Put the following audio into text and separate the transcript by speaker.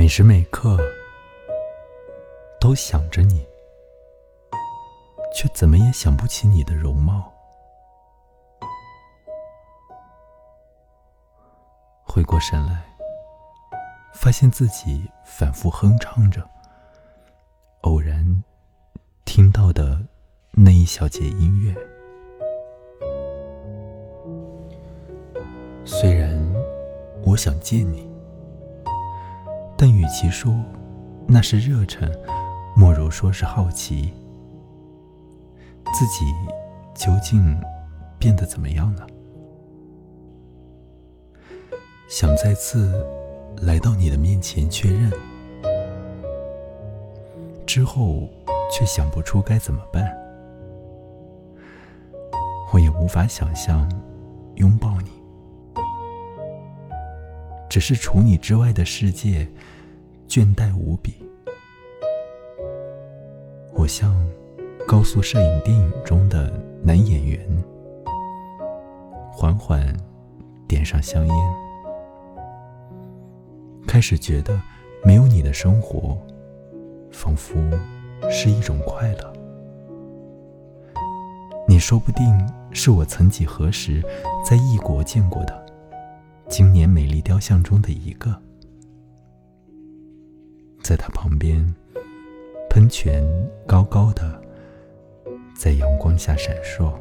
Speaker 1: 每时每刻都想着你，却怎么也想不起你的容貌。回过神来，发现自己反复哼唱着，偶然听到的那一小节音乐。虽然我想见你，其说那是热忱，莫如说是好奇。自己究竟变得怎么样呢？想再次来到你的面前确认，之后却想不出该怎么办。我也无法想象拥抱你。只是除你之外的世界，倦怠无比。我像高速摄影电影中的男演员，缓缓点上香烟，开始觉得没有你的生活，仿佛是一种快乐。你说不定是我曾几何时在异国见过的。今年美丽雕像中的一个，在他旁边，喷泉高高的，在阳光下闪烁。